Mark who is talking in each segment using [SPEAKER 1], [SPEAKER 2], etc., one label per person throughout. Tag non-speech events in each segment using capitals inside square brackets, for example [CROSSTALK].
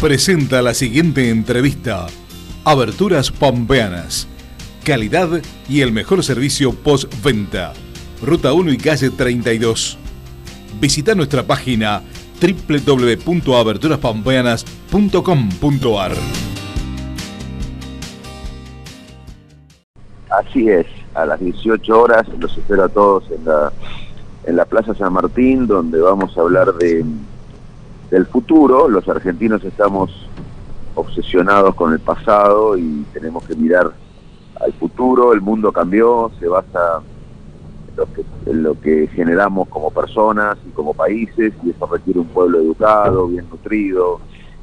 [SPEAKER 1] presenta la siguiente entrevista. Aberturas Pampeanas. Calidad y el mejor servicio postventa. Ruta 1 y calle 32. Visita nuestra página www.aberturaspampeanas.com.ar.
[SPEAKER 2] Así es, a las 18 horas los espero a todos en la, en la Plaza San Martín, donde vamos a hablar de, del futuro. Los argentinos estamos obsesionados con el pasado y tenemos que mirar al futuro. El mundo cambió, se basa en lo que, generamos como personas y como países, y eso requiere un pueblo educado, bien nutrido,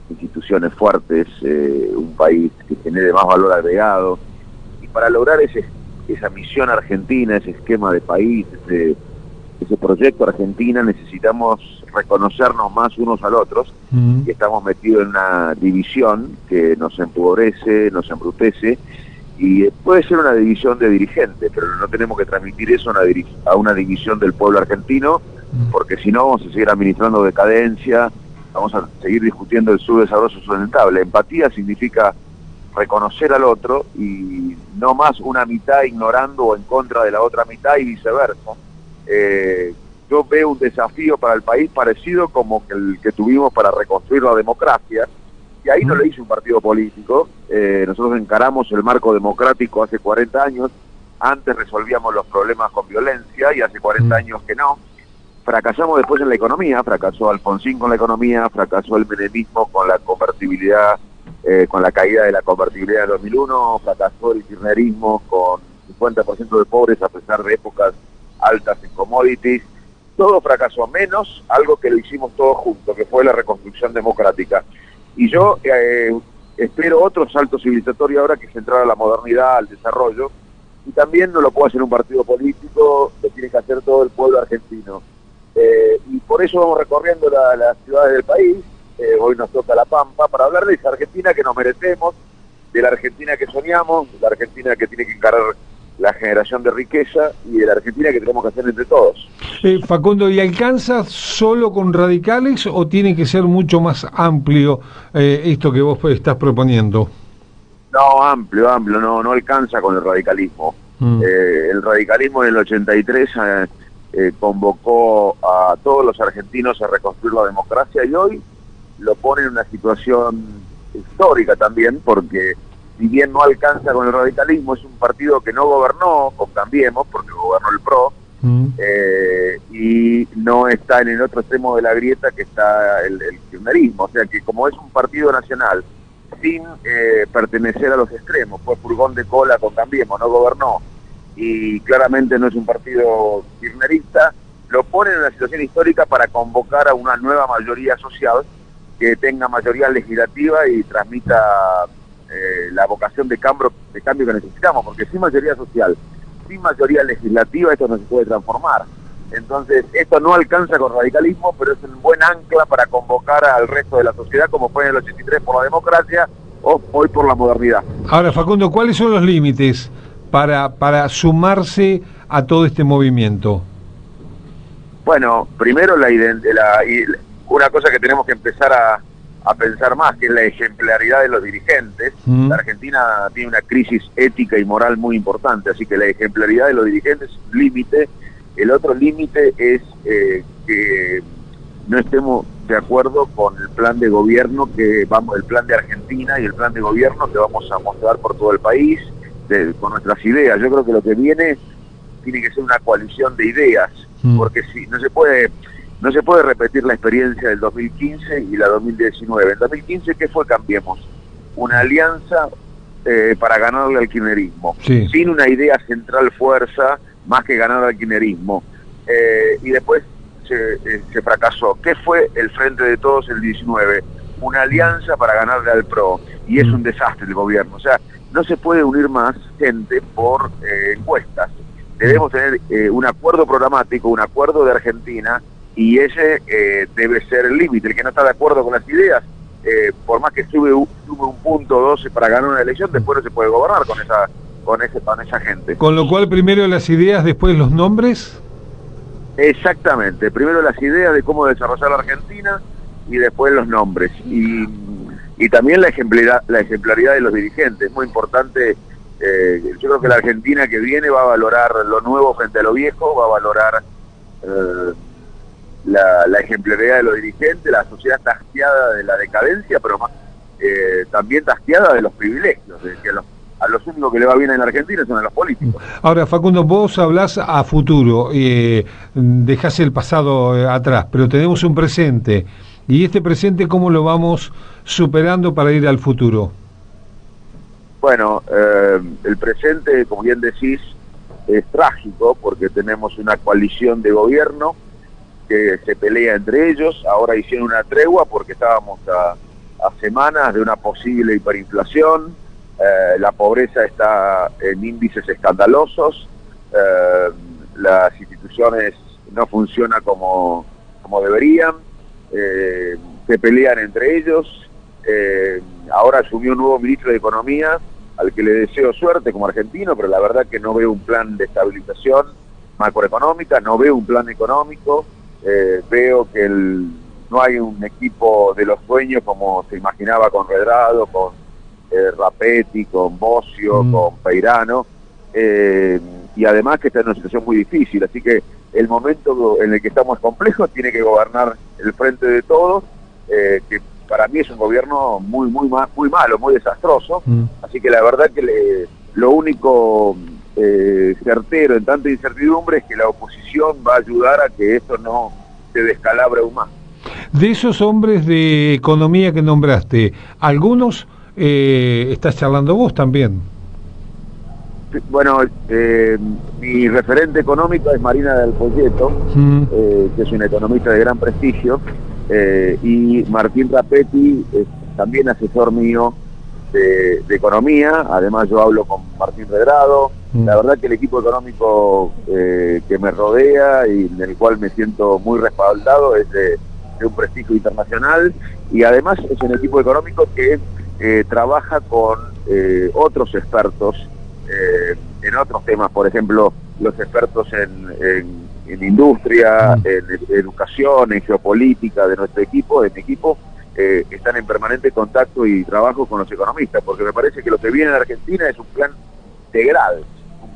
[SPEAKER 2] instituciones fuertes, eh, un país que genere más valor agregado para lograr esa misión argentina, ese esquema de país, ese, ese proyecto Argentina, necesitamos reconocernos más unos al otros, y estamos metidos en una división que nos empobrece, nos embrutece, y puede ser una división de dirigentes, pero no tenemos que transmitir eso a una, a una división del pueblo argentino, porque si no vamos a seguir administrando decadencia, vamos a seguir discutiendo el subdesarrollo sustentable. Empatía significa reconocer al otro y no más una mitad ignorando o en contra de la otra mitad y viceversa. Eh, yo veo un desafío para el país parecido como el que tuvimos para reconstruir la democracia, y ahí no lo hizo un partido político, eh, nosotros encaramos el marco democrático hace 40 años, antes resolvíamos los problemas con violencia y hace 40 años que no, fracasamos después en la economía, fracasó Alfonsín con la economía, fracasó el menemismo con la convertibilidad eh, con la caída de la convertibilidad de 2001, fracasó el kirchnerismo con 50% de pobres a pesar de épocas altas en commodities. Todo fracasó, menos algo que lo hicimos todos juntos, que fue la reconstrucción democrática. Y yo eh, espero otro salto civilizatorio ahora que es entrar a la modernidad, al desarrollo, y también no lo puede hacer un partido político, lo tiene que hacer todo el pueblo argentino. Eh, y por eso vamos recorriendo las ciudades del país, eh, hoy nos toca La Pampa, para hablar de esa Argentina que nos merecemos, de la Argentina que soñamos, de la Argentina que tiene que encarar la generación de riqueza y de la Argentina que tenemos que hacer entre todos.
[SPEAKER 3] Eh, Facundo, ¿y alcanza solo con radicales o tiene que ser mucho más amplio eh, esto que vos estás proponiendo?
[SPEAKER 2] No, amplio, amplio, no, no alcanza con el radicalismo. Mm. Eh, el radicalismo en el 83 convocó a todos los argentinos a reconstruir la democracia y hoy lo pone en una situación histórica también, porque si bien no alcanza con el radicalismo, es un partido que no gobernó con Cambiemos, porque gobernó el PRO, mm. eh, y no está en el otro extremo de la grieta que está el, el kirchnerismo. O sea que como es un partido nacional sin eh, pertenecer a los extremos, fue furgón de cola con Cambiemos, no gobernó, y claramente no es un partido kirchnerista, lo pone en una situación histórica para convocar a una nueva mayoría social que tenga mayoría legislativa y transmita eh, la vocación de cambio, de cambio que necesitamos, porque sin mayoría social, sin mayoría legislativa, esto no se puede transformar. Entonces, esto no alcanza con radicalismo, pero es un buen ancla para convocar al resto de la sociedad, como fue en el 83 por la democracia o hoy por la modernidad.
[SPEAKER 3] Ahora, Facundo, ¿cuáles son los límites para, para sumarse a todo este movimiento?
[SPEAKER 2] Bueno, primero la, la, una cosa que tenemos que empezar a, pensar más, que es la ejemplaridad de los dirigentes. Mm. La Argentina tiene una crisis ética y moral muy importante, así que la ejemplaridad de los dirigentes es un límite. El otro límite es eh, que no estemos de acuerdo con el plan de gobierno que vamos, el plan de Argentina y el plan de gobierno que vamos a mostrar por todo el país con nuestras ideas. Yo creo que lo que viene tiene que ser una coalición de ideas, mm. porque si no se puede no se puede repetir la experiencia del 2015 y la 2019. En 2015, ¿qué fue Cambiemos? Una alianza eh, para ganarle al kirchnerismo, sin una idea central fuerza más que ganar al kirchnerismo. Eh, y después eh, se, fracasó. ¿Qué fue el Frente de Todos el 19? Una alianza para ganarle al PRO. Y es mm. un desastre el gobierno. O sea, no se puede unir más gente por encuestas. Debemos tener un acuerdo programático, un acuerdo de Argentina y ese eh, debe ser el límite. El que no está de acuerdo con las ideas, eh, por más que sube un, sube un punto 12 para ganar una elección, después no se puede gobernar con esa con ese con esa gente.
[SPEAKER 3] Con lo cual primero las ideas, después los nombres.
[SPEAKER 2] Exactamente, primero las ideas de cómo desarrollar la Argentina y después los nombres. Y y también la ejemplaridad, la ejemplaridad de los dirigentes. Es muy importante, eh, yo creo que la Argentina que viene va a valorar lo nuevo frente a lo viejo, va a valorar eh, la, ejemplaridad de los dirigentes, la sociedad tasqueada de la decadencia, pero eh, también tasqueada de los privilegios, de que a los únicos que le va bien en la Argentina son a los políticos.
[SPEAKER 3] Ahora, Facundo, vos hablas a futuro, eh, dejás el pasado atrás, pero tenemos un presente. ¿Y este presente cómo lo vamos superando para ir al futuro?
[SPEAKER 2] Bueno, eh, el presente, como bien decís, es trágico porque tenemos una coalición de gobierno que se pelea entre ellos. Ahora hicieron una tregua porque estábamos a, semanas de una posible hiperinflación. Eh, la pobreza está en índices escandalosos. Eh, las instituciones no funcionan como, como deberían eh, se pelean entre ellos. Ahora asumió un nuevo ministro de Economía, al que le deseo suerte como argentino, pero la verdad que no veo un plan de estabilización macroeconómica, no veo un plan económico, eh, veo que el, no hay un equipo de los sueños como se imaginaba con Redrado, con eh, Rapetti, con Bocio, mm. con Peirano, y además que está en una situación muy difícil, así que el momento en el que estamos complejos [LAUGHS] tiene que gobernar el frente de todos, eh, que para mí es un gobierno muy, muy, muy malo, muy desastroso. Mm. Así que la verdad que lo único eh, certero en tanta incertidumbre es que la oposición va a ayudar a que esto no se descalabre aún más.
[SPEAKER 3] De esos hombres de economía que nombraste, algunos eh, estás charlando vos también.
[SPEAKER 2] Bueno, eh, mi referente económico es Marina del Folleto, mm. eh, que es una economista de gran prestigio, y Martín Rapetti es también asesor mío de, economía, además yo hablo con Martín Redrado. La verdad que el equipo económico que me rodea y en el cual me siento muy respaldado es de, de un prestigio internacional y además es un equipo económico que trabaja con otros expertos eh, en otros temas, por ejemplo, los expertos en, industria, mm. en, educación, en geopolítica de nuestro equipo, de mi equipo, eh, están en permanente contacto y trabajo con los economistas, porque me parece que lo que viene en Argentina es un plan integral,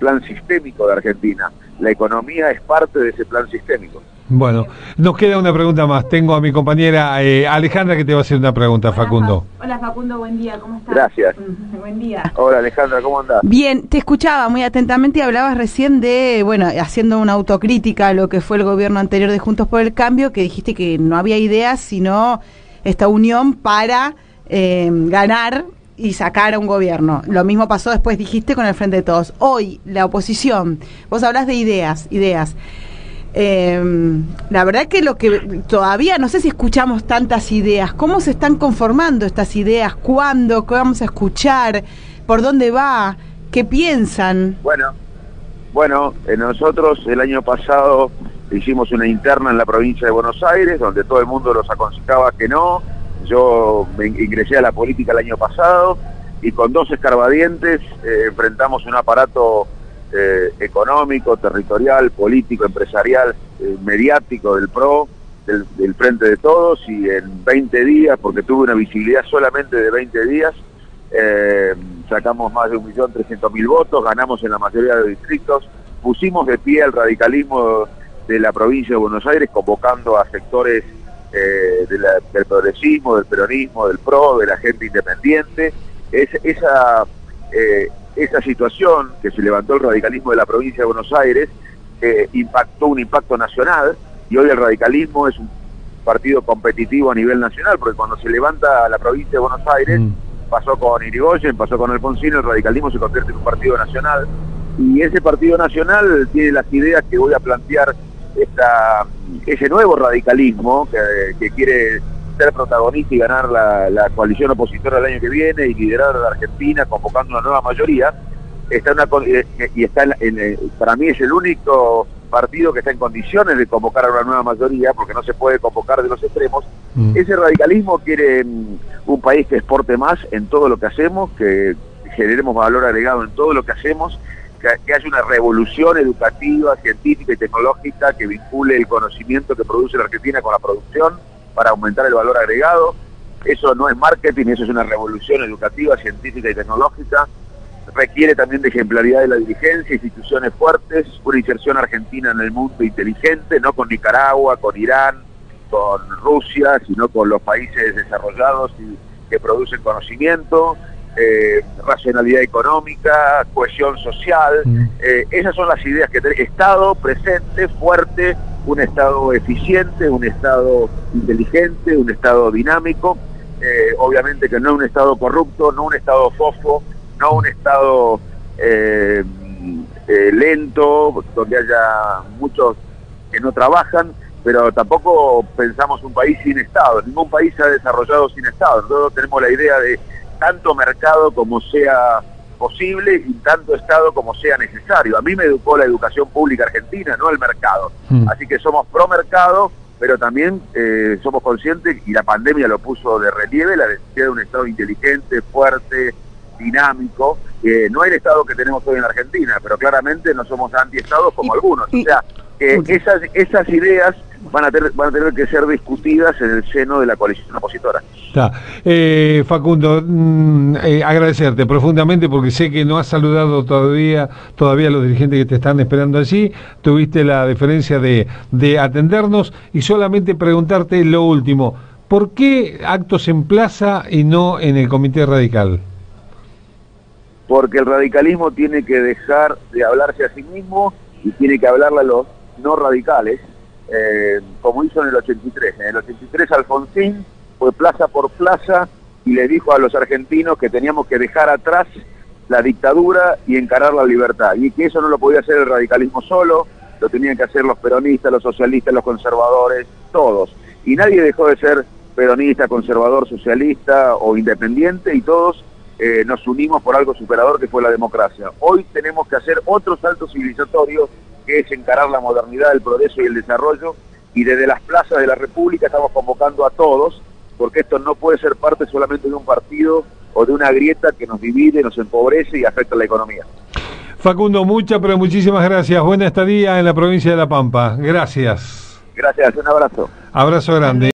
[SPEAKER 2] plan sistémico de Argentina. La economía es parte de ese plan sistémico.
[SPEAKER 3] Bueno, nos queda una pregunta más. Tengo a mi compañera eh, Alejandra que te va a hacer una pregunta, Facundo.
[SPEAKER 4] Hola Facundo, buen día, ¿cómo estás?
[SPEAKER 2] Gracias. [LAUGHS]
[SPEAKER 4] buen día.
[SPEAKER 2] Hola Alejandra, ¿cómo andás?
[SPEAKER 4] Bien, te escuchaba muy atentamente y hablabas recién de, bueno, haciendo una autocrítica a lo que fue el gobierno anterior de Juntos por el Cambio, que dijiste que no había ideas, sino esta unión para eh, ganar y sacar a un gobierno. Lo mismo pasó después, dijiste, con el Frente de Todos. Hoy, la oposición, vos hablas de ideas, ideas. Eh, la verdad que lo que todavía no sé si escuchamos tantas ideas, cómo se están conformando estas ideas, cuándo, qué vamos a escuchar, por dónde va, qué piensan.
[SPEAKER 2] Bueno, bueno, eh, nosotros el año pasado hicimos una interna en la provincia de Buenos Aires, donde todo el mundo los aconsejaba que no. Yo me ingresé a la política el año pasado y con dos escarbadientes eh, enfrentamos un aparato eh, económico, territorial, político, empresarial, eh, mediático del PRO, del, Frente de Todos, y en 20 días, porque tuve una visibilidad solamente de 20 días, sacamos más de 1.300.000 votos, ganamos en la mayoría de distritos, pusimos de pie al radicalismo de la provincia de Buenos Aires, convocando a sectores del progresismo, del peronismo, del PRO, de la gente independiente. Es, esa esa situación que se levantó el radicalismo de la provincia de Buenos Aires eh, impactó un impacto nacional y hoy el radicalismo es un partido competitivo a nivel nacional, porque cuando se levanta la provincia de Buenos Aires, mm. pasó con Irigoyen, pasó con Alfonsino, el radicalismo se convierte en un partido nacional y ese partido nacional tiene las ideas que voy a plantear esta, ese nuevo radicalismo que, que quiere ser protagonista y ganar la, coalición opositora el año que viene y liderar a la Argentina convocando una nueva mayoría, está una, eh, y está en, eh, para mí es el único partido que está en condiciones de convocar a una nueva mayoría, porque no se puede convocar de los extremos. Mm. Ese radicalismo quiere mm, un país que exporte más en todo lo que hacemos, que generemos valor agregado en todo lo que hacemos, que, haya una revolución educativa, científica y tecnológica que vincule el conocimiento que produce la Argentina con la producción para aumentar el valor agregado, Eso no es marketing, eso es una revolución educativa, científica y tecnológica. Requiere también de ejemplaridad de la dirigencia, instituciones fuertes, una inserción argentina en el mundo inteligente, no con Nicaragua, con Irán, con Rusia, sino con los países desarrollados que producen conocimiento, eh, racionalidad económica, cohesión social. Mm. Eh, esas son las ideas que tenemos. Estado presente, fuerte, un Estado eficiente, un Estado inteligente, un Estado dinámico. Eh, obviamente que no un Estado corrupto, no un Estado fofo, no un Estado lento, donde haya muchos que no trabajan, pero tampoco pensamos un país sin Estado. Ningún país se ha desarrollado sin Estado. Nosotros tenemos la idea de tanto mercado como sea posible y tanto Estado como sea necesario. A mí me educó la educación pública argentina, no el mercado. Mm. Así que somos pro mercado, pero también eh, somos conscientes, y la pandemia lo puso de relieve, la necesidad de un Estado inteligente, fuerte, dinámico. Eh, no el Estado que tenemos hoy en Argentina, pero claramente no somos anti-Estados como algunos. O sea, esas ideas van a, tener, van a tener que ser discutidas en el seno de la coalición opositora.
[SPEAKER 3] Eh, Facundo, mm, eh, agradecerte profundamente porque sé que no has saludado todavía todavía a los dirigentes que te están esperando allí, tuviste la deferencia de, de atendernos y solamente preguntarte lo último, ¿por qué actos en plaza y no en el Comité Radical?
[SPEAKER 2] Porque el radicalismo tiene que dejar de hablarse a sí mismo y tiene que hablarle a los no radicales eh, como hizo en el 83. En el 83 Alfonsín fue plaza por plaza y le dijo a los argentinos que teníamos que dejar atrás la dictadura y encarar la libertad. Y que eso no lo podía hacer el radicalismo solo, lo tenían que hacer los peronistas, los socialistas, los conservadores, todos. Y nadie dejó de ser peronista, conservador, socialista o independiente y todos eh, nos unimos por algo superador que fue la democracia. Hoy tenemos que hacer otro salto civilizatorio que es encarar la modernidad, el progreso y el desarrollo, y desde las plazas de la República estamos convocando a todos, porque esto no puede ser parte solamente de un partido o de una grieta que nos divide, nos empobrece y afecta la economía.
[SPEAKER 3] Facundo, muchas, pero muchísimas gracias. Buena estadía en la provincia de La Pampa. Gracias.
[SPEAKER 2] Gracias, un abrazo.
[SPEAKER 3] Abrazo grande.